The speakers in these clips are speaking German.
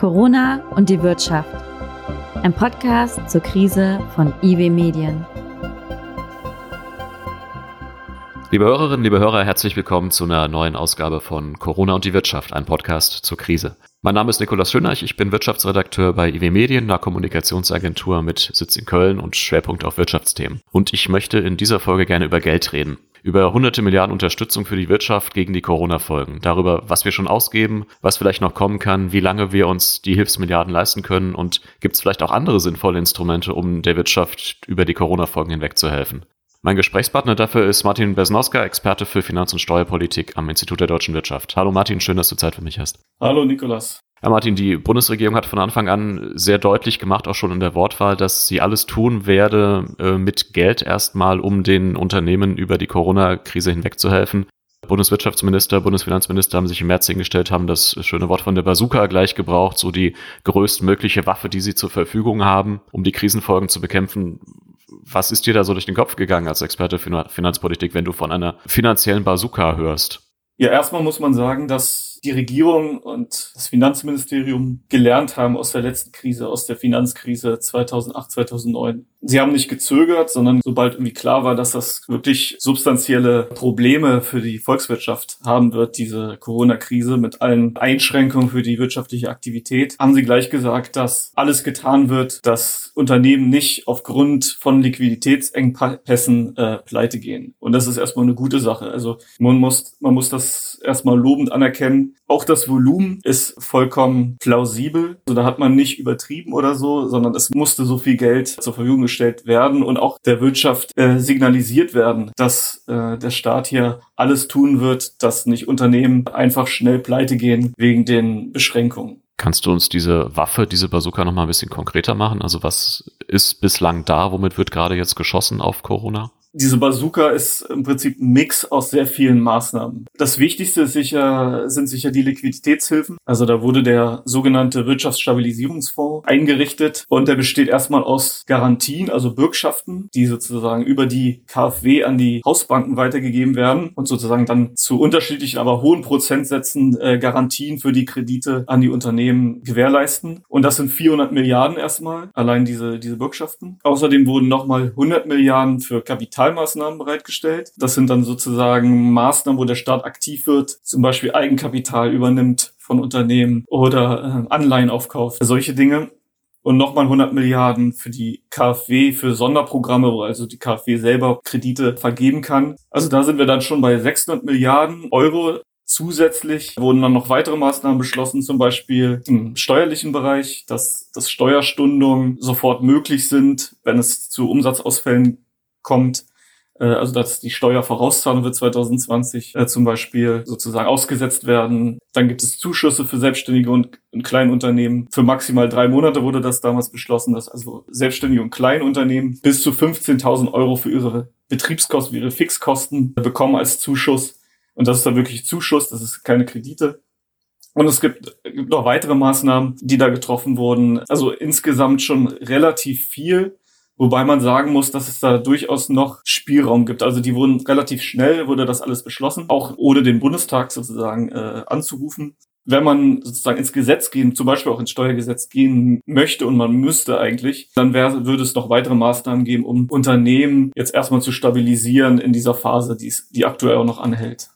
Corona und die Wirtschaft. Ein Podcast zur Krise von IW Medien. Liebe Hörerinnen, liebe Hörer, herzlich willkommen zu einer neuen Ausgabe von Corona und die Wirtschaft, ein Podcast zur Krise. Mein Name ist Nikolaus Schöneich, ich bin Wirtschaftsredakteur bei IW Medien, einer Kommunikationsagentur mit Sitz in Köln und Schwerpunkt auf Wirtschaftsthemen. Und ich möchte in dieser Folge gerne über Geld reden über hunderte Milliarden Unterstützung für die Wirtschaft gegen die Corona-Folgen, darüber, was wir schon ausgeben, was vielleicht noch kommen kann, wie lange wir uns die Hilfsmilliarden leisten können und gibt es vielleicht auch andere sinnvolle Instrumente, um der Wirtschaft über die Corona-Folgen hinweg zu helfen. Mein Gesprächspartner dafür ist Martin Besnowska, Experte für Finanz- und Steuerpolitik am Institut der deutschen Wirtschaft. Hallo Martin, schön, dass du Zeit für mich hast. Hallo Nikolas. Ja, Martin, die Bundesregierung hat von Anfang an sehr deutlich gemacht, auch schon in der Wortwahl, dass sie alles tun werde äh, mit Geld erstmal, um den Unternehmen über die Corona-Krise hinwegzuhelfen. Bundeswirtschaftsminister, Bundesfinanzminister haben sich im März hingestellt, haben das schöne Wort von der Bazooka gleich gebraucht, so die größtmögliche Waffe, die sie zur Verfügung haben, um die Krisenfolgen zu bekämpfen. Was ist dir da so durch den Kopf gegangen als Experte für Finanzpolitik, wenn du von einer finanziellen Bazooka hörst? Ja, erstmal muss man sagen, dass die Regierung und das Finanzministerium gelernt haben aus der letzten Krise, aus der Finanzkrise 2008, 2009. Sie haben nicht gezögert, sondern sobald irgendwie klar war, dass das wirklich substanzielle Probleme für die Volkswirtschaft haben wird, diese Corona-Krise mit allen Einschränkungen für die wirtschaftliche Aktivität, haben sie gleich gesagt, dass alles getan wird, dass Unternehmen nicht aufgrund von Liquiditätsengpässen äh, pleite gehen. Und das ist erstmal eine gute Sache. Also man muss, man muss das erstmal lobend anerkennen. Auch das Volumen ist vollkommen plausibel. Also da hat man nicht übertrieben oder so, sondern es musste so viel Geld zur Verfügung gestellt werden und auch der Wirtschaft äh, signalisiert werden, dass äh, der Staat hier alles tun wird, dass nicht Unternehmen einfach schnell pleite gehen wegen den Beschränkungen. Kannst du uns diese Waffe, diese Bazooka noch mal ein bisschen konkreter machen? Also was ist bislang da? Womit wird gerade jetzt geschossen auf Corona? Diese Bazooka ist im Prinzip ein Mix aus sehr vielen Maßnahmen. Das Wichtigste ist sicher, sind sicher die Liquiditätshilfen. Also da wurde der sogenannte Wirtschaftsstabilisierungsfonds eingerichtet und der besteht erstmal aus Garantien, also Bürgschaften, die sozusagen über die KfW an die Hausbanken weitergegeben werden und sozusagen dann zu unterschiedlichen, aber hohen Prozentsätzen äh, Garantien für die Kredite an die Unternehmen gewährleisten. Und das sind 400 Milliarden erstmal, allein diese, diese Bürgschaften. Außerdem wurden nochmal 100 Milliarden für Kapital Kapitalmaßnahmen bereitgestellt. Das sind dann sozusagen Maßnahmen, wo der Staat aktiv wird, zum Beispiel Eigenkapital übernimmt von Unternehmen oder äh, Anleihen aufkauft, solche Dinge. Und nochmal 100 Milliarden für die KfW, für Sonderprogramme, wo also die KfW selber Kredite vergeben kann. Also da sind wir dann schon bei 600 Milliarden Euro, Zusätzlich wurden dann noch weitere Maßnahmen beschlossen, zum Beispiel im steuerlichen Bereich, dass, dass Steuerstundungen sofort möglich sind, wenn es zu Umsatzausfällen kommt. Äh, also dass die Steuervorauszahlung wird 2020 äh, zum Beispiel sozusagen ausgesetzt werden. Dann gibt es Zuschüsse für Selbstständige und, und Kleinunternehmen. Für maximal drei Monate wurde das damals beschlossen, dass also Selbstständige und Kleinunternehmen bis zu 15.000 Euro für ihre Betriebskosten, für ihre Fixkosten bekommen als Zuschuss. Und das ist dann wirklich Zuschuss, das ist keine Kredite. Und es gibt, gibt noch weitere Maßnahmen, die da getroffen wurden. Also insgesamt schon relativ viel. Wobei man sagen muss, dass es da durchaus noch Spielraum gibt. Also die wurden relativ schnell, wurde das alles beschlossen, auch ohne den Bundestag sozusagen äh, anzurufen. Wenn man sozusagen ins Gesetz gehen, zum Beispiel auch ins Steuergesetz gehen möchte und man müsste eigentlich, dann wäre, würde es noch weitere Maßnahmen geben, um Unternehmen jetzt erstmal zu stabilisieren in dieser Phase, die, die aktuell auch noch anhält.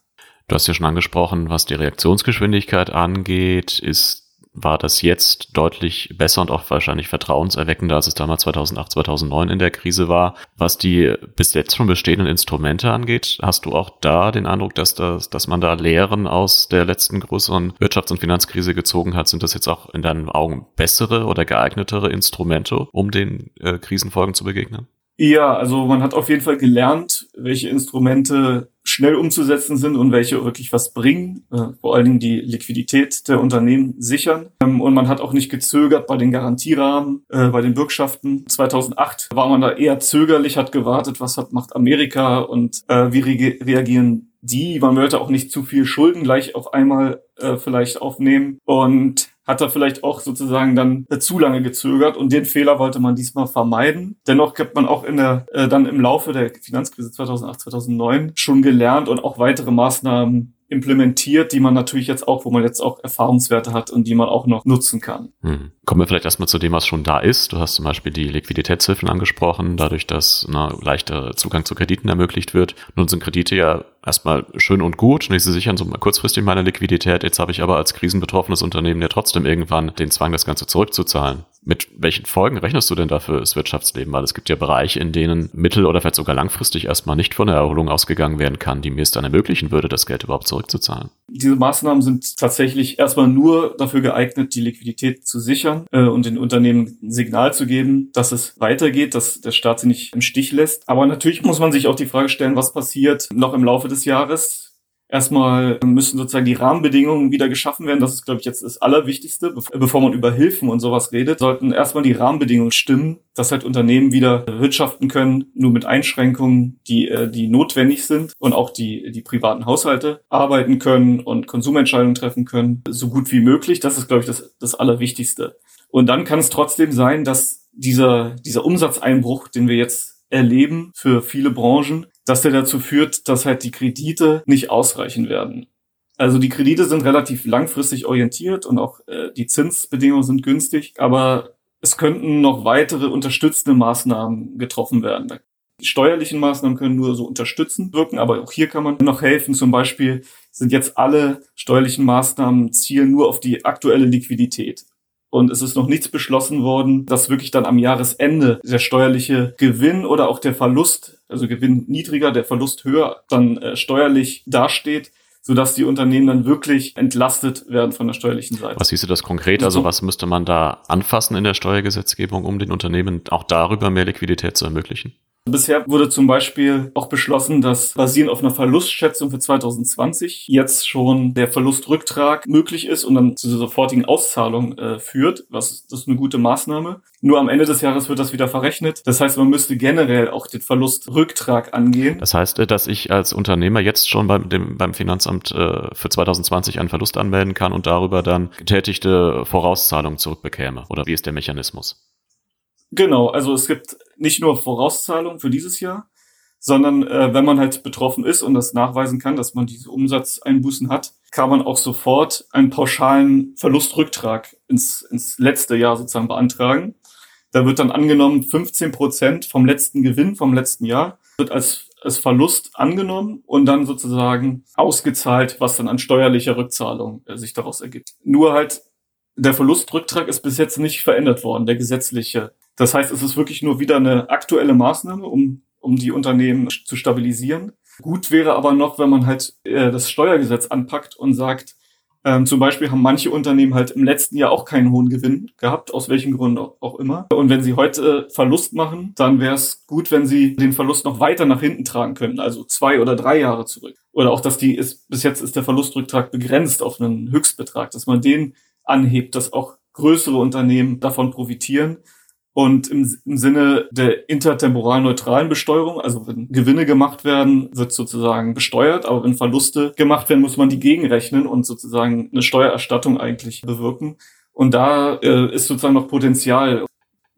Du hast ja schon angesprochen, was die Reaktionsgeschwindigkeit angeht, ist war das jetzt deutlich besser und auch wahrscheinlich vertrauenserweckender, als es damals 2008, 2009 in der Krise war. Was die bis jetzt schon bestehenden Instrumente angeht, hast du auch da den Eindruck, dass, das, dass man da Lehren aus der letzten größeren Wirtschafts- und Finanzkrise gezogen hat? Sind das jetzt auch in deinen Augen bessere oder geeignetere Instrumente, um den äh, Krisenfolgen zu begegnen? Ja, also man hat auf jeden Fall gelernt, welche Instrumente schnell umzusetzen sind und welche wirklich was bringen, äh, vor allen Dingen die Liquidität der Unternehmen sichern. Ähm, und man hat auch nicht gezögert bei den Garantierahmen, äh, bei den Bürgschaften. 2008 war man da eher zögerlich, hat gewartet, was hat, macht Amerika und äh, wie re reagieren die. Man wollte auch nicht zu viel Schulden gleich auf einmal äh, vielleicht aufnehmen. Und hat er vielleicht auch sozusagen dann äh, zu lange gezögert und den Fehler wollte man diesmal vermeiden. Dennoch hat man auch in der, äh, dann im Laufe der Finanzkrise 2008, 2009 schon gelernt und auch weitere Maßnahmen implementiert, die man natürlich jetzt auch, wo man jetzt auch Erfahrungswerte hat und die man auch noch nutzen kann. Hm. Kommen wir vielleicht erstmal zu dem, was schon da ist. Du hast zum Beispiel die Liquiditätshilfen angesprochen, dadurch, dass na, leichter Zugang zu Krediten ermöglicht wird. Nun sind Kredite ja erstmal schön und gut und sie sichern so mal kurzfristig meine Liquidität. Jetzt habe ich aber als krisenbetroffenes Unternehmen ja trotzdem irgendwann den Zwang, das Ganze zurückzuzahlen. Mit welchen Folgen rechnest du denn dafür das Wirtschaftsleben? Weil es gibt ja Bereiche, in denen mittel- oder vielleicht sogar langfristig erstmal nicht von der Erholung ausgegangen werden kann, die mir es dann ermöglichen würde, das Geld überhaupt zurückzuzahlen. Diese Maßnahmen sind tatsächlich erstmal nur dafür geeignet, die Liquidität zu sichern äh, und den Unternehmen ein Signal zu geben, dass es weitergeht, dass der Staat sie nicht im Stich lässt. Aber natürlich muss man sich auch die Frage stellen, was passiert noch im Laufe des Jahres Erstmal müssen sozusagen die Rahmenbedingungen wieder geschaffen werden. Das ist, glaube ich, jetzt das Allerwichtigste. Bevor man über Hilfen und sowas redet, sollten erstmal die Rahmenbedingungen stimmen, dass halt Unternehmen wieder wirtschaften können, nur mit Einschränkungen, die, äh, die notwendig sind und auch die, die privaten Haushalte arbeiten können und Konsumentscheidungen treffen können, so gut wie möglich. Das ist, glaube ich, das, das Allerwichtigste. Und dann kann es trotzdem sein, dass dieser, dieser Umsatzeinbruch, den wir jetzt erleben für viele Branchen, dass der dazu führt, dass halt die Kredite nicht ausreichen werden. Also die Kredite sind relativ langfristig orientiert und auch äh, die Zinsbedingungen sind günstig, aber es könnten noch weitere unterstützende Maßnahmen getroffen werden. Die steuerlichen Maßnahmen können nur so unterstützend wirken, aber auch hier kann man noch helfen. Zum Beispiel sind jetzt alle steuerlichen Maßnahmen zielen nur auf die aktuelle Liquidität. Und es ist noch nichts beschlossen worden, dass wirklich dann am Jahresende der steuerliche Gewinn oder auch der Verlust, also Gewinn niedriger, der Verlust höher, dann äh, steuerlich dasteht sodass die Unternehmen dann wirklich entlastet werden von der steuerlichen Seite. Was hieß du das konkret? Also was müsste man da anfassen in der Steuergesetzgebung, um den Unternehmen auch darüber mehr Liquidität zu ermöglichen? Bisher wurde zum Beispiel auch beschlossen, dass basierend auf einer Verlustschätzung für 2020 jetzt schon der Verlustrücktrag möglich ist und dann zu sofortigen Auszahlung äh, führt. Was das ist eine gute Maßnahme. Nur am Ende des Jahres wird das wieder verrechnet. Das heißt, man müsste generell auch den Verlustrücktrag angehen. Das heißt, äh, dass ich als Unternehmer jetzt schon beim, dem, beim Finanzamt äh, für 2020 einen Verlust anmelden kann und darüber dann getätigte Vorauszahlungen zurückbekäme. Oder wie ist der Mechanismus? Genau, also es gibt nicht nur Vorauszahlungen für dieses Jahr, sondern äh, wenn man halt betroffen ist und das nachweisen kann, dass man diese Umsatzeinbußen hat, kann man auch sofort einen pauschalen Verlustrücktrag ins, ins letzte Jahr sozusagen beantragen. Da wird dann angenommen, 15 Prozent vom letzten Gewinn vom letzten Jahr wird als, als Verlust angenommen und dann sozusagen ausgezahlt, was dann an steuerlicher Rückzahlung äh, sich daraus ergibt. Nur halt der Verlustrücktrag ist bis jetzt nicht verändert worden, der gesetzliche das heißt, es ist wirklich nur wieder eine aktuelle Maßnahme, um, um die Unternehmen zu stabilisieren. Gut wäre aber noch, wenn man halt äh, das Steuergesetz anpackt und sagt, ähm, zum Beispiel haben manche Unternehmen halt im letzten Jahr auch keinen hohen Gewinn gehabt, aus welchem Grund auch immer. Und wenn sie heute Verlust machen, dann wäre es gut, wenn sie den Verlust noch weiter nach hinten tragen können, also zwei oder drei Jahre zurück. Oder auch, dass die ist, bis jetzt ist der Verlustrücktrag begrenzt auf einen Höchstbetrag, dass man den anhebt, dass auch größere Unternehmen davon profitieren und im, im Sinne der intertemporal neutralen Besteuerung, also wenn Gewinne gemacht werden, wird sozusagen besteuert, aber wenn Verluste gemacht werden, muss man die gegenrechnen und sozusagen eine Steuererstattung eigentlich bewirken. Und da äh, ist sozusagen noch Potenzial.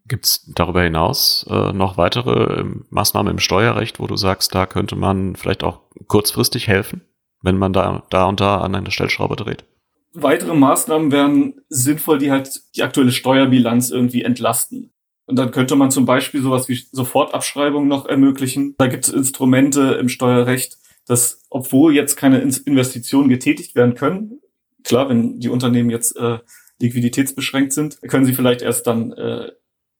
Gibt es darüber hinaus äh, noch weitere ähm, Maßnahmen im Steuerrecht, wo du sagst, da könnte man vielleicht auch kurzfristig helfen, wenn man da, da und da an einer Stellschraube dreht? Weitere Maßnahmen wären sinnvoll, die halt die aktuelle Steuerbilanz irgendwie entlasten. Und dann könnte man zum Beispiel sowas wie Sofortabschreibung noch ermöglichen. Da gibt es Instrumente im Steuerrecht, dass obwohl jetzt keine Investitionen getätigt werden können, klar, wenn die Unternehmen jetzt äh, liquiditätsbeschränkt sind, können sie vielleicht erst dann äh,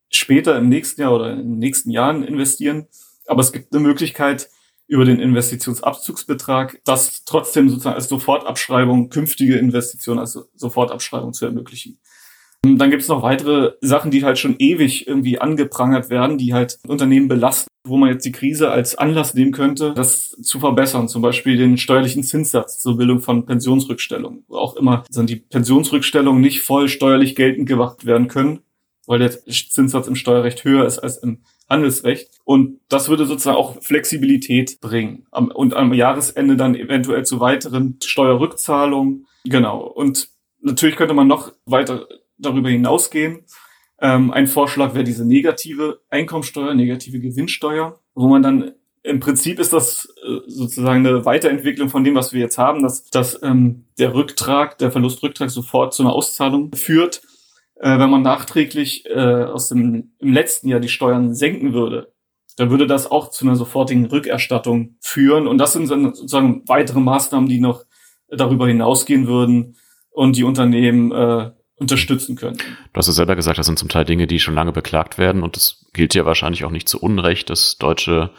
später im nächsten Jahr oder in den nächsten Jahren investieren. Aber es gibt eine Möglichkeit, über den Investitionsabzugsbetrag, das trotzdem sozusagen als Sofortabschreibung künftige Investitionen als Sofortabschreibung zu ermöglichen. Dann gibt es noch weitere Sachen, die halt schon ewig irgendwie angeprangert werden, die halt Unternehmen belasten, wo man jetzt die Krise als Anlass nehmen könnte, das zu verbessern. Zum Beispiel den steuerlichen Zinssatz zur Bildung von Pensionsrückstellungen. Auch immer sind die Pensionsrückstellungen nicht voll steuerlich geltend gemacht werden können, weil der Zinssatz im Steuerrecht höher ist als im Handelsrecht. Und das würde sozusagen auch Flexibilität bringen. Und am Jahresende dann eventuell zu weiteren Steuerrückzahlungen. Genau. Und natürlich könnte man noch weiter darüber hinausgehen. Ähm, ein Vorschlag wäre diese negative Einkommensteuer, negative Gewinnsteuer, wo man dann im Prinzip ist das äh, sozusagen eine Weiterentwicklung von dem, was wir jetzt haben, dass, dass ähm, der Rücktrag, der Verlustrücktrag sofort zu einer Auszahlung führt. Äh, wenn man nachträglich äh, aus dem im letzten Jahr die Steuern senken würde, dann würde das auch zu einer sofortigen Rückerstattung führen. Und das sind sozusagen weitere Maßnahmen, die noch darüber hinausgehen würden und die Unternehmen äh, unterstützen können. Du hast ja selber gesagt, das sind zum Teil Dinge, die schon lange beklagt werden und es gilt ja wahrscheinlich auch nicht zu Unrecht, das deutsche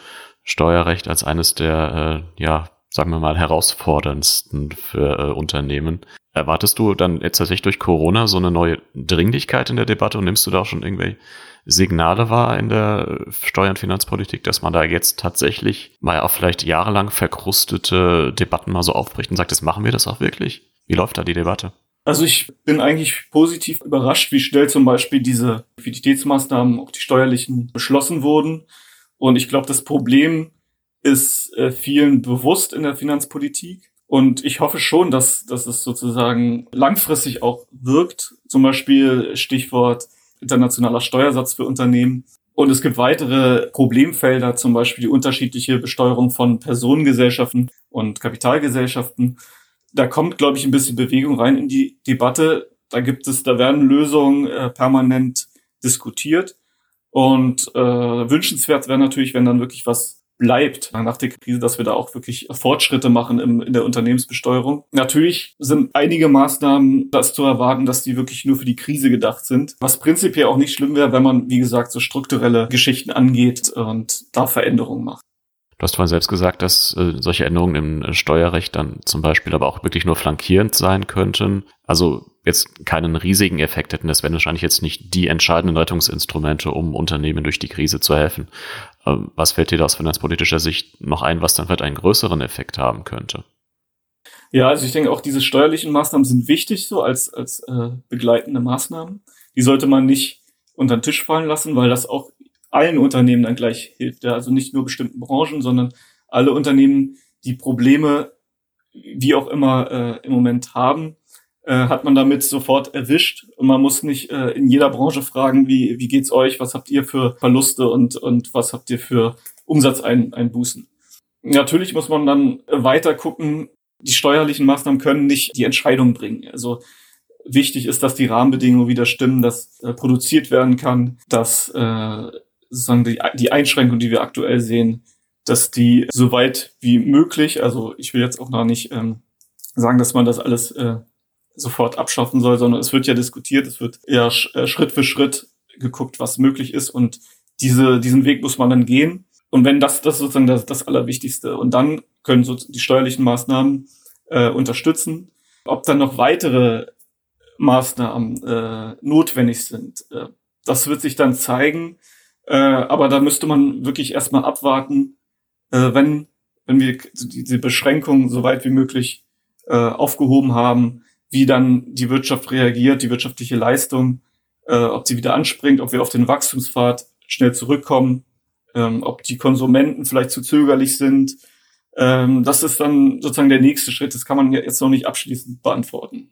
Steuerrecht als eines der, äh, ja, sagen wir mal, herausforderndsten für äh, Unternehmen. Erwartest du dann jetzt tatsächlich durch Corona so eine neue Dringlichkeit in der Debatte und nimmst du da auch schon irgendwelche Signale wahr in der Steuer- und Finanzpolitik, dass man da jetzt tatsächlich mal auch vielleicht jahrelang verkrustete Debatten mal so aufbricht und sagt, das machen wir das auch wirklich? Wie läuft da die Debatte? Also ich bin eigentlich positiv überrascht, wie schnell zum Beispiel diese Liquiditätsmaßnahmen, auch die steuerlichen, beschlossen wurden. Und ich glaube, das Problem ist äh, vielen bewusst in der Finanzpolitik. Und ich hoffe schon, dass, dass es sozusagen langfristig auch wirkt. Zum Beispiel Stichwort internationaler Steuersatz für Unternehmen. Und es gibt weitere Problemfelder, zum Beispiel die unterschiedliche Besteuerung von Personengesellschaften und Kapitalgesellschaften. Da kommt, glaube ich, ein bisschen Bewegung rein in die Debatte. Da gibt es, da werden Lösungen äh, permanent diskutiert. Und äh, wünschenswert wäre natürlich, wenn dann wirklich was bleibt nach der Krise, dass wir da auch wirklich Fortschritte machen im, in der Unternehmensbesteuerung. Natürlich sind einige Maßnahmen das zu erwarten, dass die wirklich nur für die Krise gedacht sind, was prinzipiell auch nicht schlimm wäre, wenn man, wie gesagt, so strukturelle Geschichten angeht und da Veränderungen macht. Du hast vorhin selbst gesagt, dass äh, solche Änderungen im äh, Steuerrecht dann zum Beispiel aber auch wirklich nur flankierend sein könnten. Also jetzt keinen riesigen Effekt hätten. Das wären wahrscheinlich jetzt nicht die entscheidenden Rettungsinstrumente, um Unternehmen durch die Krise zu helfen. Ähm, was fällt dir da aus finanzpolitischer Sicht noch ein, was dann vielleicht einen größeren Effekt haben könnte? Ja, also ich denke auch diese steuerlichen Maßnahmen sind wichtig so als, als äh, begleitende Maßnahmen. Die sollte man nicht unter den Tisch fallen lassen, weil das auch allen Unternehmen dann gleich hilft. Ja? Also nicht nur bestimmten Branchen, sondern alle Unternehmen, die Probleme, wie auch immer, äh, im Moment haben, äh, hat man damit sofort erwischt. Und man muss nicht äh, in jeder Branche fragen, wie, wie geht's euch, was habt ihr für Verluste und, und was habt ihr für Umsatzeinbußen. Natürlich muss man dann weiter gucken, die steuerlichen Maßnahmen können nicht die Entscheidung bringen. Also wichtig ist, dass die Rahmenbedingungen wieder stimmen, dass äh, produziert werden kann, dass äh, sozusagen die, die Einschränkungen, die wir aktuell sehen, dass die so weit wie möglich, also ich will jetzt auch noch nicht ähm, sagen, dass man das alles äh, sofort abschaffen soll, sondern es wird ja diskutiert, es wird ja äh, Schritt für Schritt geguckt, was möglich ist und diese, diesen Weg muss man dann gehen. Und wenn das, das ist sozusagen das, das Allerwichtigste. Und dann können so die steuerlichen Maßnahmen äh, unterstützen. Ob dann noch weitere Maßnahmen äh, notwendig sind, äh, das wird sich dann zeigen. Äh, aber da müsste man wirklich erstmal abwarten, äh, wenn, wenn wir diese Beschränkungen so weit wie möglich äh, aufgehoben haben, wie dann die Wirtschaft reagiert, die wirtschaftliche Leistung, äh, ob sie wieder anspringt, ob wir auf den Wachstumspfad schnell zurückkommen, ähm, ob die Konsumenten vielleicht zu zögerlich sind. Ähm, das ist dann sozusagen der nächste Schritt. Das kann man jetzt noch nicht abschließend beantworten.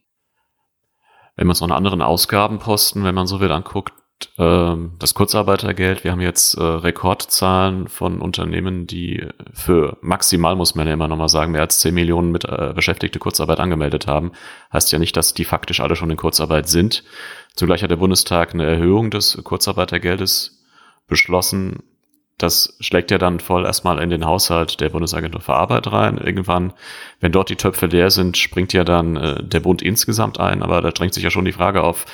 Wenn man noch einen anderen Ausgabenposten, wenn man so will, anguckt, das Kurzarbeitergeld. Wir haben jetzt äh, Rekordzahlen von Unternehmen, die für maximal, muss man ja immer nochmal sagen, mehr als 10 Millionen mit äh, Beschäftigte Kurzarbeit angemeldet haben. Heißt ja nicht, dass die faktisch alle schon in Kurzarbeit sind. Zugleich hat der Bundestag eine Erhöhung des Kurzarbeitergeldes beschlossen. Das schlägt ja dann voll erstmal in den Haushalt der Bundesagentur für Arbeit rein. Irgendwann, wenn dort die Töpfe leer sind, springt ja dann äh, der Bund insgesamt ein. Aber da drängt sich ja schon die Frage auf,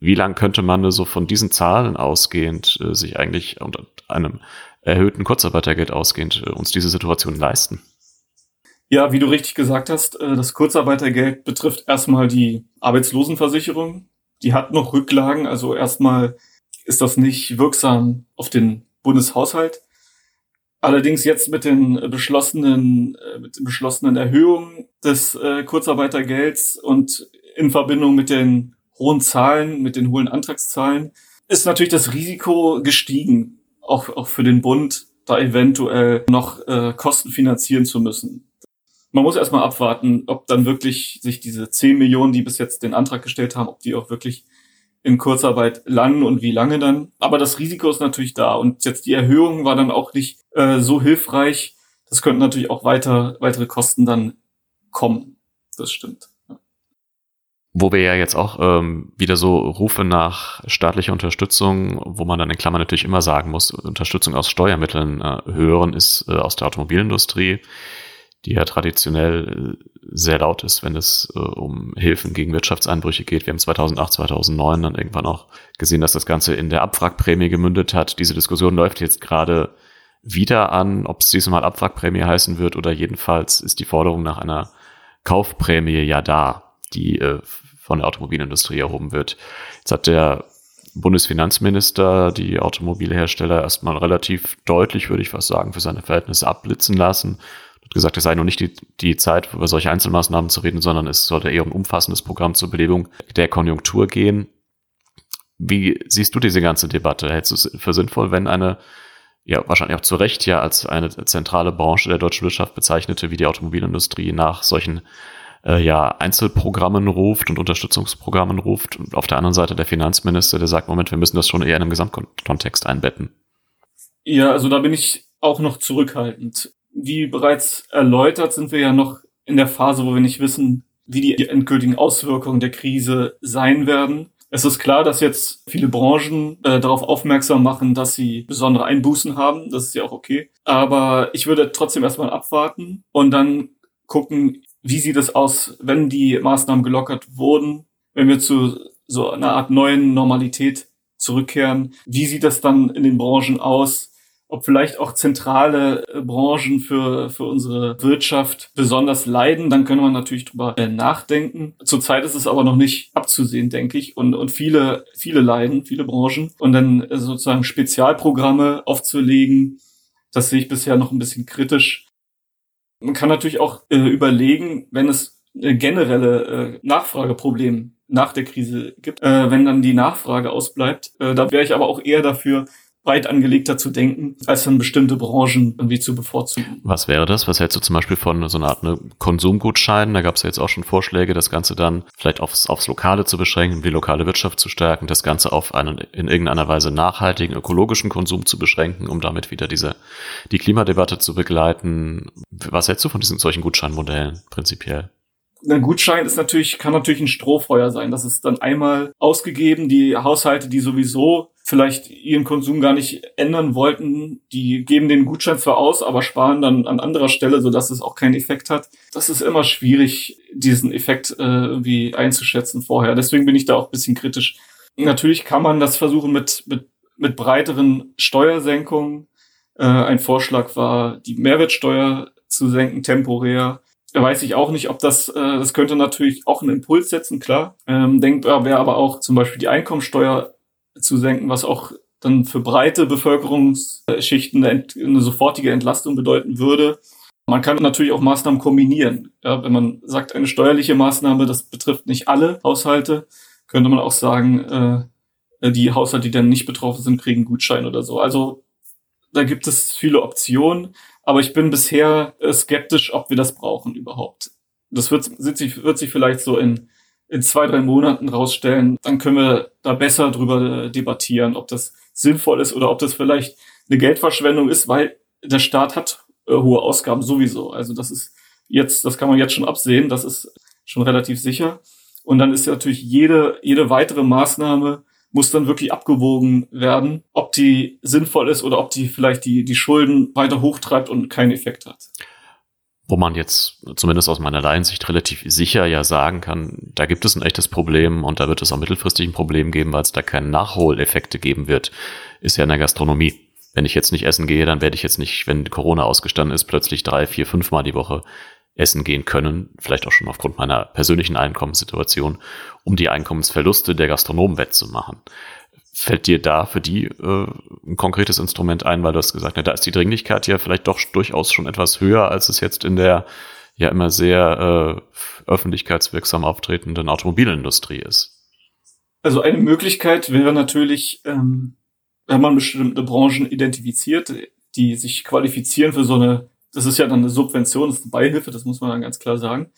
wie lang könnte man so von diesen Zahlen ausgehend äh, sich eigentlich unter einem erhöhten Kurzarbeitergeld ausgehend äh, uns diese Situation leisten? Ja, wie du richtig gesagt hast, äh, das Kurzarbeitergeld betrifft erstmal die Arbeitslosenversicherung. Die hat noch Rücklagen, also erstmal ist das nicht wirksam auf den Bundeshaushalt. Allerdings jetzt mit den beschlossenen, mit den beschlossenen Erhöhungen des Kurzarbeitergelds und in Verbindung mit den hohen Zahlen, mit den hohen Antragszahlen, ist natürlich das Risiko gestiegen, auch, auch für den Bund, da eventuell noch äh, Kosten finanzieren zu müssen. Man muss erstmal abwarten, ob dann wirklich sich diese 10 Millionen, die bis jetzt den Antrag gestellt haben, ob die auch wirklich in Kurzarbeit landen und wie lange dann. Aber das Risiko ist natürlich da. Und jetzt die Erhöhung war dann auch nicht äh, so hilfreich. Das könnten natürlich auch weiter, weitere Kosten dann kommen. Das stimmt. Wo wir ja jetzt auch ähm, wieder so Rufe nach staatlicher Unterstützung, wo man dann in Klammern natürlich immer sagen muss, Unterstützung aus Steuermitteln äh, hören, ist äh, aus der Automobilindustrie, die ja traditionell äh, sehr laut ist, wenn es äh, um Hilfen gegen Wirtschaftseinbrüche geht. Wir haben 2008, 2009 dann irgendwann auch gesehen, dass das Ganze in der Abwrackprämie gemündet hat. Diese Diskussion läuft jetzt gerade wieder an, ob es diesmal Abwrackprämie heißen wird oder jedenfalls ist die Forderung nach einer Kaufprämie ja da die äh, von der Automobilindustrie erhoben wird. Jetzt hat der Bundesfinanzminister die Automobilhersteller erstmal relativ deutlich, würde ich fast sagen, für seine Verhältnisse abblitzen lassen. Hat gesagt, es sei noch nicht die, die Zeit, über solche Einzelmaßnahmen zu reden, sondern es sollte eher um umfassendes Programm zur Belebung der Konjunktur gehen. Wie siehst du diese ganze Debatte? Hältst du es für sinnvoll, wenn eine, ja, wahrscheinlich auch zu Recht ja als eine zentrale Branche der deutschen Wirtschaft bezeichnete, wie die Automobilindustrie nach solchen äh, ja Einzelprogrammen ruft und Unterstützungsprogrammen ruft und auf der anderen Seite der Finanzminister, der sagt, Moment, wir müssen das schon eher in einem Gesamtkontext einbetten. Ja, also da bin ich auch noch zurückhaltend. Wie bereits erläutert, sind wir ja noch in der Phase, wo wir nicht wissen, wie die endgültigen Auswirkungen der Krise sein werden. Es ist klar, dass jetzt viele Branchen äh, darauf aufmerksam machen, dass sie besondere Einbußen haben. Das ist ja auch okay. Aber ich würde trotzdem erstmal abwarten und dann gucken, wie sieht es aus, wenn die Maßnahmen gelockert wurden, wenn wir zu so einer Art neuen Normalität zurückkehren? Wie sieht das dann in den Branchen aus? Ob vielleicht auch zentrale äh, Branchen für, für unsere Wirtschaft besonders leiden, dann können wir natürlich drüber äh, nachdenken. Zurzeit ist es aber noch nicht abzusehen, denke ich. Und, und viele, viele leiden, viele Branchen. Und dann äh, sozusagen Spezialprogramme aufzulegen, das sehe ich bisher noch ein bisschen kritisch. Man kann natürlich auch äh, überlegen, wenn es äh, generelle äh, Nachfrageproblem nach der Krise gibt, äh, wenn dann die Nachfrage ausbleibt. Äh, da wäre ich aber auch eher dafür, breit angelegter zu denken, als dann bestimmte Branchen irgendwie zu bevorzugen. Was wäre das? Was hältst du zum Beispiel von so einer Art ne, Konsumgutschein? Da gab es ja jetzt auch schon Vorschläge, das Ganze dann vielleicht aufs, aufs Lokale zu beschränken, die lokale Wirtschaft zu stärken, das Ganze auf einen in irgendeiner Weise nachhaltigen, ökologischen Konsum zu beschränken, um damit wieder diese die Klimadebatte zu begleiten. Was hältst du von diesen solchen Gutscheinmodellen prinzipiell? Ein Gutschein ist natürlich, kann natürlich ein Strohfeuer sein. Das ist dann einmal ausgegeben. Die Haushalte, die sowieso vielleicht ihren Konsum gar nicht ändern wollten, die geben den Gutschein zwar aus, aber sparen dann an anderer Stelle, sodass es auch keinen Effekt hat. Das ist immer schwierig, diesen Effekt äh, irgendwie einzuschätzen vorher. Deswegen bin ich da auch ein bisschen kritisch. Natürlich kann man das versuchen mit, mit, mit breiteren Steuersenkungen. Äh, ein Vorschlag war, die Mehrwertsteuer zu senken temporär weiß ich auch nicht, ob das, äh, das könnte natürlich auch einen Impuls setzen, klar. Ähm, denkbar wäre aber auch zum Beispiel die Einkommensteuer zu senken, was auch dann für breite Bevölkerungsschichten eine, eine sofortige Entlastung bedeuten würde. Man kann natürlich auch Maßnahmen kombinieren. Ja, wenn man sagt, eine steuerliche Maßnahme, das betrifft nicht alle Haushalte, könnte man auch sagen, äh, die Haushalte, die dann nicht betroffen sind, kriegen Gutschein oder so. Also da gibt es viele Optionen. Aber ich bin bisher äh, skeptisch, ob wir das brauchen überhaupt. Das wird, sich, wird sich vielleicht so in, in zwei, drei Monaten rausstellen. Dann können wir da besser drüber äh, debattieren, ob das sinnvoll ist oder ob das vielleicht eine Geldverschwendung ist, weil der Staat hat äh, hohe Ausgaben sowieso. Also das ist jetzt, das kann man jetzt schon absehen, das ist schon relativ sicher. Und dann ist natürlich jede, jede weitere Maßnahme muss dann wirklich abgewogen werden, ob die sinnvoll ist oder ob die vielleicht die, die Schulden weiter hochtreibt und keinen Effekt hat. Wo man jetzt zumindest aus meiner Laiensicht relativ sicher ja sagen kann, da gibt es ein echtes Problem und da wird es auch mittelfristig ein Problem geben, weil es da keine Nachholeffekte geben wird, ist ja in der Gastronomie. Wenn ich jetzt nicht essen gehe, dann werde ich jetzt nicht, wenn Corona ausgestanden ist, plötzlich drei, vier, fünf Mal die Woche essen gehen können, vielleicht auch schon aufgrund meiner persönlichen Einkommenssituation, um die Einkommensverluste der Gastronomen wettzumachen. Fällt dir da für die äh, ein konkretes Instrument ein, weil du hast gesagt, ja, da ist die Dringlichkeit ja vielleicht doch durchaus schon etwas höher, als es jetzt in der ja immer sehr äh, öffentlichkeitswirksam auftretenden Automobilindustrie ist. Also eine Möglichkeit wäre natürlich, ähm, wenn man bestimmte Branchen identifiziert, die sich qualifizieren für so eine das ist ja dann eine Subvention, das ist eine Beihilfe, das muss man dann ganz klar sagen,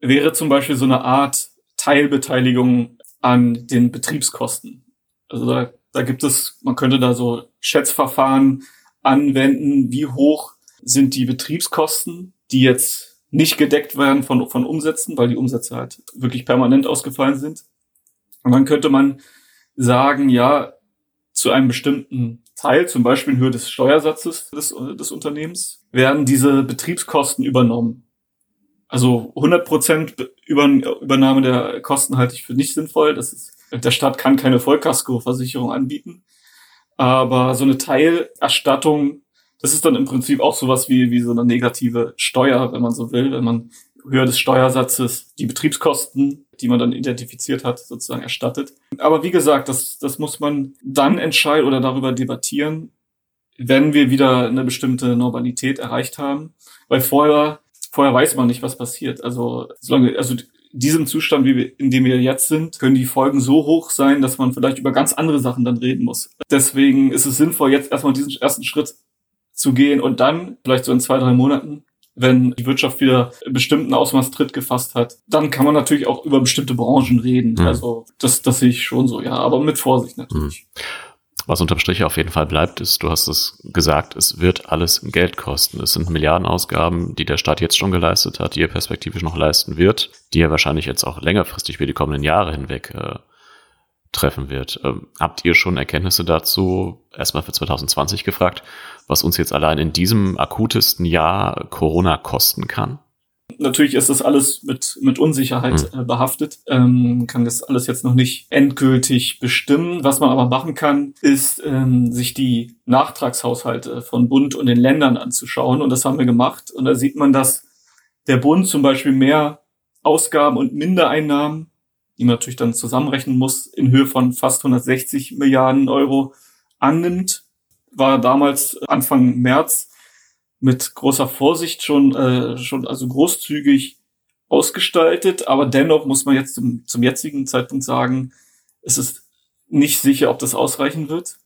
wäre zum Beispiel so eine Art Teilbeteiligung an den Betriebskosten. Also da, da gibt es, man könnte da so Schätzverfahren anwenden, wie hoch sind die Betriebskosten, die jetzt nicht gedeckt werden von, von Umsätzen, weil die Umsätze halt wirklich permanent ausgefallen sind. Und dann könnte man sagen, ja, zu einem bestimmten Teil, zum Beispiel in Höhe des Steuersatzes des, des Unternehmens, werden diese Betriebskosten übernommen. Also 100 Prozent Über Übernahme der Kosten halte ich für nicht sinnvoll. Das ist, der Staat kann keine Vollkaskoversicherung anbieten. Aber so eine Teilerstattung, das ist dann im Prinzip auch sowas wie, wie so eine negative Steuer, wenn man so will, wenn man Höhe des Steuersatzes die Betriebskosten, die man dann identifiziert hat, sozusagen erstattet. Aber wie gesagt, das, das muss man dann entscheiden oder darüber debattieren, wenn wir wieder eine bestimmte Normalität erreicht haben. Weil vorher vorher weiß man nicht, was passiert. Also, solange, also diesem Zustand, wie wir, in dem wir jetzt sind, können die Folgen so hoch sein, dass man vielleicht über ganz andere Sachen dann reden muss. Deswegen ist es sinnvoll, jetzt erstmal diesen ersten Schritt zu gehen und dann, vielleicht so in zwei, drei Monaten, wenn die Wirtschaft wieder bestimmten Ausmaß Tritt gefasst hat, dann kann man natürlich auch über bestimmte Branchen reden. Mhm. Also das, das sehe ich schon so, ja, aber mit Vorsicht natürlich. Mhm. Was unterm Strich auf jeden Fall bleibt, ist, du hast es gesagt, es wird alles Geld kosten. Es sind Milliardenausgaben, die der Staat jetzt schon geleistet hat, die er perspektivisch noch leisten wird, die er wahrscheinlich jetzt auch längerfristig für die kommenden Jahre hinweg äh, treffen wird. Ähm, habt ihr schon Erkenntnisse dazu, erstmal für 2020 gefragt, was uns jetzt allein in diesem akutesten Jahr Corona kosten kann? Natürlich ist das alles mit, mit Unsicherheit mhm. äh, behaftet, ähm, kann das alles jetzt noch nicht endgültig bestimmen. Was man aber machen kann, ist, ähm, sich die Nachtragshaushalte von Bund und den Ländern anzuschauen. Und das haben wir gemacht. Und da sieht man, dass der Bund zum Beispiel mehr Ausgaben und Mindereinnahmen, die man natürlich dann zusammenrechnen muss, in Höhe von fast 160 Milliarden Euro annimmt. War damals Anfang März mit großer Vorsicht schon, äh, schon also großzügig ausgestaltet, aber dennoch muss man jetzt zum, zum jetzigen Zeitpunkt sagen, es ist nicht sicher, ob das ausreichen wird.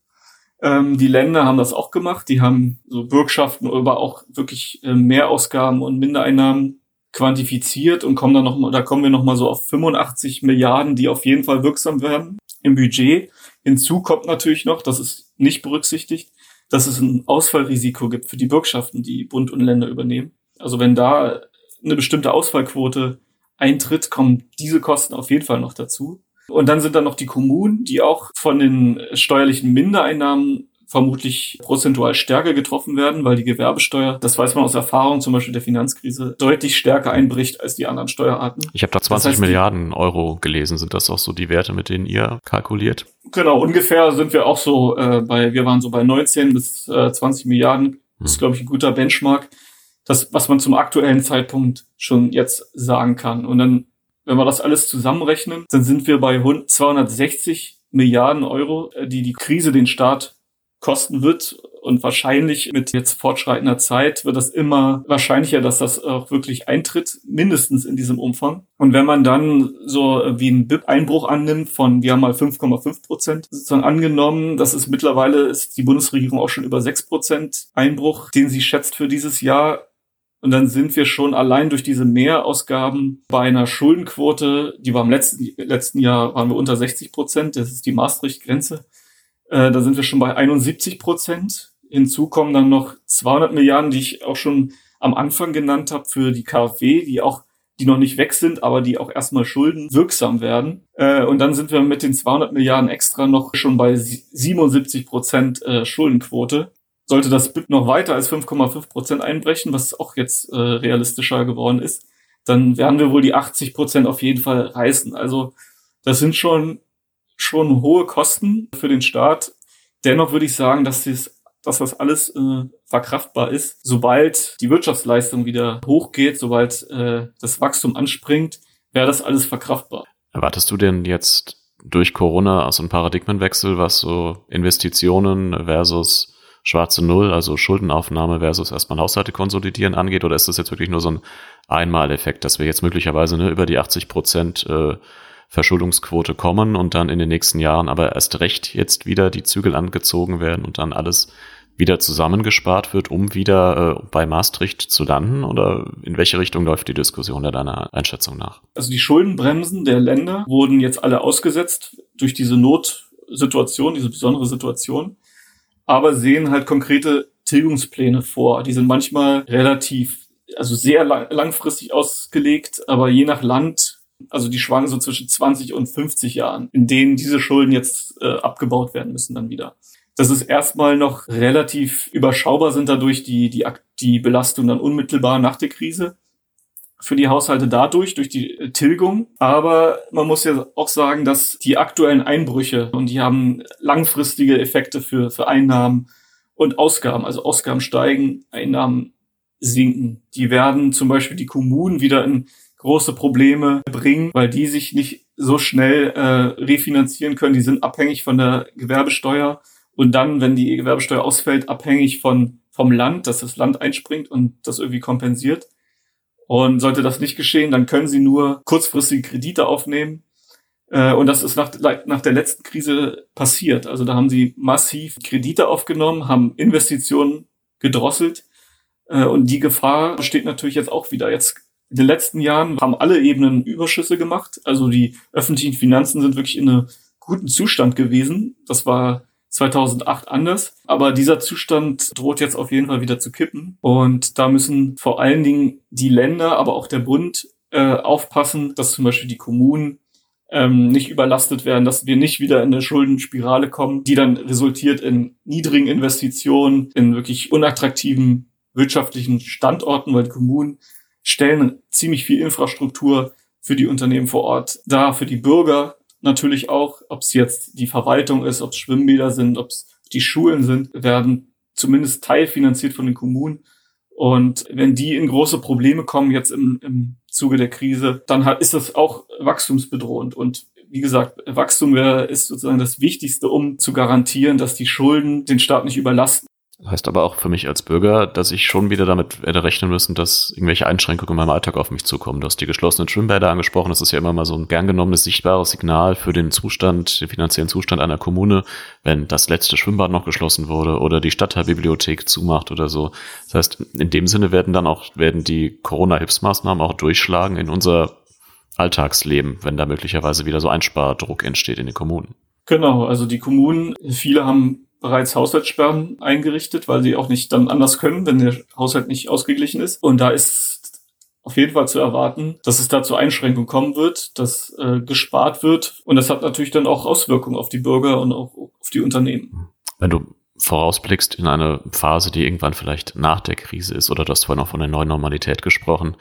Ähm, die Länder haben das auch gemacht, die haben so Bürgschaften über auch wirklich äh, Mehrausgaben und Mindereinnahmen quantifiziert und kommen dann noch da kommen wir noch mal so auf 85 Milliarden, die auf jeden Fall wirksam werden im Budget. Hinzu kommt natürlich noch, das ist nicht berücksichtigt, dass es ein Ausfallrisiko gibt für die Bürgschaften, die Bund und Länder übernehmen. Also wenn da eine bestimmte Ausfallquote eintritt, kommen diese Kosten auf jeden Fall noch dazu. Und dann sind da noch die Kommunen, die auch von den steuerlichen Mindereinnahmen vermutlich prozentual stärker getroffen werden, weil die Gewerbesteuer, das weiß man aus Erfahrung zum Beispiel der Finanzkrise, deutlich stärker einbricht als die anderen Steuerarten. Ich habe da 20 das heißt, Milliarden Euro gelesen. Sind das auch so die Werte, mit denen ihr kalkuliert? Genau, ungefähr sind wir auch so äh, bei, wir waren so bei 19 bis äh, 20 Milliarden. Das ist, hm. glaube ich, ein guter Benchmark. Das, was man zum aktuellen Zeitpunkt schon jetzt sagen kann. Und dann, wenn wir das alles zusammenrechnen, dann sind wir bei 260 Milliarden Euro, äh, die die Krise den Staat kosten wird. Und wahrscheinlich mit jetzt fortschreitender Zeit wird das immer wahrscheinlicher, dass das auch wirklich eintritt, mindestens in diesem Umfang. Und wenn man dann so wie einen BIP-Einbruch annimmt von, wir haben mal 5,5 Prozent sozusagen angenommen, das ist mittlerweile ist die Bundesregierung auch schon über 6 Prozent Einbruch, den sie schätzt für dieses Jahr. Und dann sind wir schon allein durch diese Mehrausgaben bei einer Schuldenquote, die war im letzten, letzten Jahr waren wir unter 60 Prozent, das ist die Maastricht-Grenze. Äh, da sind wir schon bei 71 Prozent. Hinzu kommen dann noch 200 Milliarden, die ich auch schon am Anfang genannt habe für die KfW, die auch die noch nicht weg sind, aber die auch erstmal Schulden wirksam werden. Äh, und dann sind wir mit den 200 Milliarden extra noch schon bei 77 Prozent äh, Schuldenquote. Sollte das BIP noch weiter als 5,5 Prozent einbrechen, was auch jetzt äh, realistischer geworden ist, dann werden wir wohl die 80 Prozent auf jeden Fall reißen. Also das sind schon schon hohe Kosten für den Staat. Dennoch würde ich sagen, dass, dies, dass das alles äh, verkraftbar ist. Sobald die Wirtschaftsleistung wieder hochgeht, sobald äh, das Wachstum anspringt, wäre das alles verkraftbar. Erwartest du denn jetzt durch Corona aus so einem Paradigmenwechsel, was so Investitionen versus schwarze Null, also Schuldenaufnahme versus erstmal Haushalte konsolidieren angeht? Oder ist das jetzt wirklich nur so ein Einmaleffekt, dass wir jetzt möglicherweise ne, über die 80 Prozent äh, Verschuldungsquote kommen und dann in den nächsten Jahren aber erst recht jetzt wieder die Zügel angezogen werden und dann alles wieder zusammengespart wird, um wieder äh, bei Maastricht zu landen? Oder in welche Richtung läuft die Diskussion da deiner Einschätzung nach? Also die Schuldenbremsen der Länder wurden jetzt alle ausgesetzt durch diese Notsituation, diese besondere Situation, aber sehen halt konkrete Tilgungspläne vor. Die sind manchmal relativ, also sehr lang, langfristig ausgelegt, aber je nach Land also die schwanken so zwischen 20 und 50 Jahren, in denen diese Schulden jetzt äh, abgebaut werden müssen dann wieder. Das ist erstmal noch relativ überschaubar sind dadurch die, die, die Belastung dann unmittelbar nach der Krise für die Haushalte dadurch, durch die äh, Tilgung. Aber man muss ja auch sagen, dass die aktuellen Einbrüche und die haben langfristige Effekte für, für Einnahmen und Ausgaben. Also Ausgaben steigen, Einnahmen sinken. Die werden zum Beispiel die Kommunen wieder in große Probleme bringen, weil die sich nicht so schnell äh, refinanzieren können. Die sind abhängig von der Gewerbesteuer und dann, wenn die Gewerbesteuer ausfällt, abhängig von vom Land, dass das Land einspringt und das irgendwie kompensiert. Und sollte das nicht geschehen, dann können sie nur kurzfristige Kredite aufnehmen. Äh, und das ist nach, nach der letzten Krise passiert. Also da haben sie massiv Kredite aufgenommen, haben Investitionen gedrosselt. Äh, und die Gefahr besteht natürlich jetzt auch wieder. Jetzt in den letzten Jahren haben alle Ebenen Überschüsse gemacht. Also die öffentlichen Finanzen sind wirklich in einem guten Zustand gewesen. Das war 2008 anders. Aber dieser Zustand droht jetzt auf jeden Fall wieder zu kippen. Und da müssen vor allen Dingen die Länder, aber auch der Bund äh, aufpassen, dass zum Beispiel die Kommunen ähm, nicht überlastet werden, dass wir nicht wieder in eine Schuldenspirale kommen, die dann resultiert in niedrigen Investitionen, in wirklich unattraktiven wirtschaftlichen Standorten, weil die Kommunen stellen ziemlich viel Infrastruktur für die Unternehmen vor Ort da, für die Bürger natürlich auch, ob es jetzt die Verwaltung ist, ob es Schwimmbäder sind, ob es die Schulen sind, werden zumindest teilfinanziert von den Kommunen. Und wenn die in große Probleme kommen jetzt im, im Zuge der Krise, dann hat, ist das auch wachstumsbedrohend. Und wie gesagt, Wachstum wäre, ist sozusagen das Wichtigste, um zu garantieren, dass die Schulden den Staat nicht überlasten. Heißt aber auch für mich als Bürger, dass ich schon wieder damit werde rechnen müssen, dass irgendwelche Einschränkungen in meinem Alltag auf mich zukommen. Du hast die geschlossenen Schwimmbäder angesprochen. Das ist ja immer mal so ein gern genommenes, sichtbares Signal für den Zustand, den finanziellen Zustand einer Kommune, wenn das letzte Schwimmbad noch geschlossen wurde oder die Stadtteilbibliothek zumacht oder so. Das heißt, in dem Sinne werden dann auch, werden die Corona-Hilfsmaßnahmen auch durchschlagen in unser Alltagsleben, wenn da möglicherweise wieder so Einspardruck entsteht in den Kommunen. Genau, also die Kommunen, viele haben bereits Haushaltssperren eingerichtet, weil sie auch nicht dann anders können, wenn der Haushalt nicht ausgeglichen ist. Und da ist auf jeden Fall zu erwarten, dass es da zu Einschränkungen kommen wird, dass äh, gespart wird. Und das hat natürlich dann auch Auswirkungen auf die Bürger und auch auf die Unternehmen. Wenn du vorausblickst in eine Phase, die irgendwann vielleicht nach der Krise ist, oder du hast vorhin auch von der neuen Normalität gesprochen,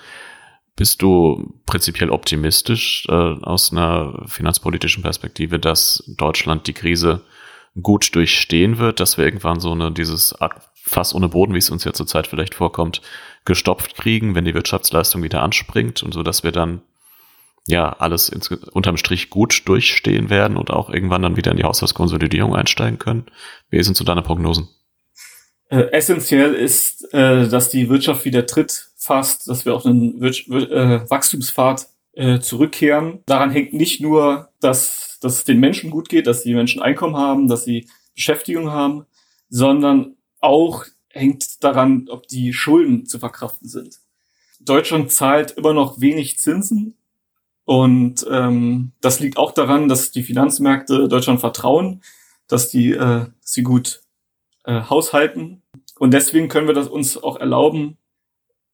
bist du prinzipiell optimistisch äh, aus einer finanzpolitischen Perspektive, dass Deutschland die Krise gut durchstehen wird, dass wir irgendwann so eine, dieses Fass ohne Boden, wie es uns ja zurzeit vielleicht vorkommt, gestopft kriegen, wenn die Wirtschaftsleistung wieder anspringt und so, dass wir dann ja alles ins, unterm Strich gut durchstehen werden und auch irgendwann dann wieder in die Haushaltskonsolidierung einsteigen können. Wie sind so deine Prognosen? Äh, essentiell ist, äh, dass die Wirtschaft wieder tritt fast, dass wir auf einen äh, Wachstumspfad äh, zurückkehren. Daran hängt nicht nur, dass dass es den Menschen gut geht, dass die Menschen Einkommen haben, dass sie Beschäftigung haben, sondern auch hängt daran, ob die Schulden zu verkraften sind. Deutschland zahlt immer noch wenig Zinsen und ähm, das liegt auch daran, dass die Finanzmärkte Deutschland vertrauen, dass die äh, sie gut äh, haushalten und deswegen können wir das uns auch erlauben,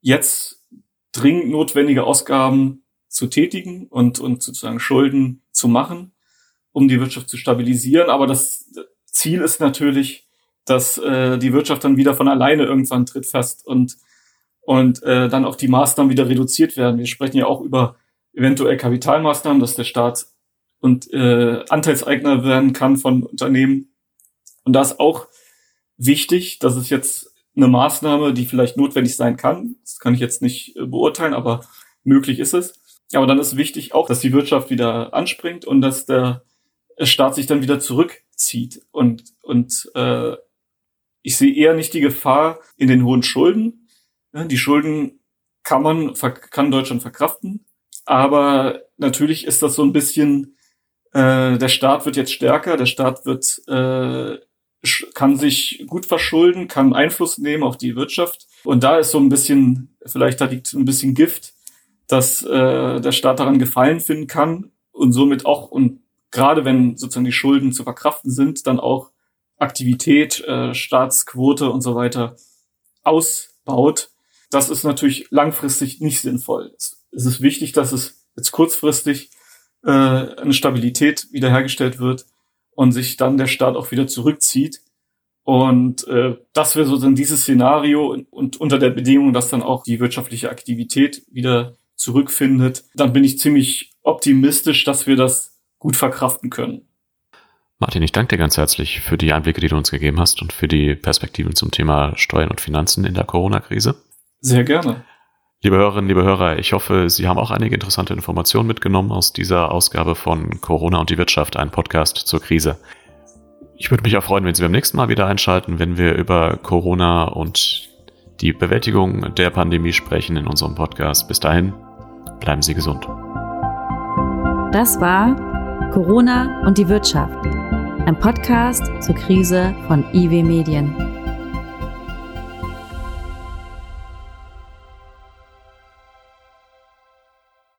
jetzt dringend notwendige Ausgaben zu tätigen und, und sozusagen Schulden zu machen um die Wirtschaft zu stabilisieren. Aber das Ziel ist natürlich, dass äh, die Wirtschaft dann wieder von alleine irgendwann tritt fest und, und äh, dann auch die Maßnahmen wieder reduziert werden. Wir sprechen ja auch über eventuell Kapitalmaßnahmen, dass der Staat und äh, Anteilseigner werden kann von Unternehmen. Und da ist auch wichtig, dass es jetzt eine Maßnahme, die vielleicht notwendig sein kann. Das kann ich jetzt nicht äh, beurteilen, aber möglich ist es. Aber dann ist wichtig auch, dass die Wirtschaft wieder anspringt und dass der Staat sich dann wieder zurückzieht. Und, und äh, ich sehe eher nicht die Gefahr in den hohen Schulden. Die Schulden kann man, kann Deutschland verkraften. Aber natürlich ist das so ein bisschen, äh, der Staat wird jetzt stärker, der Staat wird äh, kann sich gut verschulden, kann Einfluss nehmen auf die Wirtschaft. Und da ist so ein bisschen, vielleicht da liegt ein bisschen Gift, dass äh, der Staat daran Gefallen finden kann und somit auch, und gerade wenn sozusagen die Schulden zu verkraften sind, dann auch Aktivität, äh, Staatsquote und so weiter ausbaut. Das ist natürlich langfristig nicht sinnvoll. Es ist wichtig, dass es jetzt kurzfristig äh, eine Stabilität wiederhergestellt wird und sich dann der Staat auch wieder zurückzieht. Und äh, das wäre sozusagen dieses Szenario und, und unter der Bedingung, dass dann auch die wirtschaftliche Aktivität wieder zurückfindet, dann bin ich ziemlich optimistisch, dass wir das gut verkraften können. Martin, ich danke dir ganz herzlich für die Einblicke, die du uns gegeben hast und für die Perspektiven zum Thema Steuern und Finanzen in der Corona-Krise. Sehr gerne. Liebe Hörerinnen, liebe Hörer, ich hoffe, Sie haben auch einige interessante Informationen mitgenommen aus dieser Ausgabe von Corona und die Wirtschaft, ein Podcast zur Krise. Ich würde mich auch freuen, wenn Sie beim nächsten Mal wieder einschalten, wenn wir über Corona und die Bewältigung der Pandemie sprechen in unserem Podcast. Bis dahin, bleiben Sie gesund. Das war Corona und die Wirtschaft, ein Podcast zur Krise von IW Medien.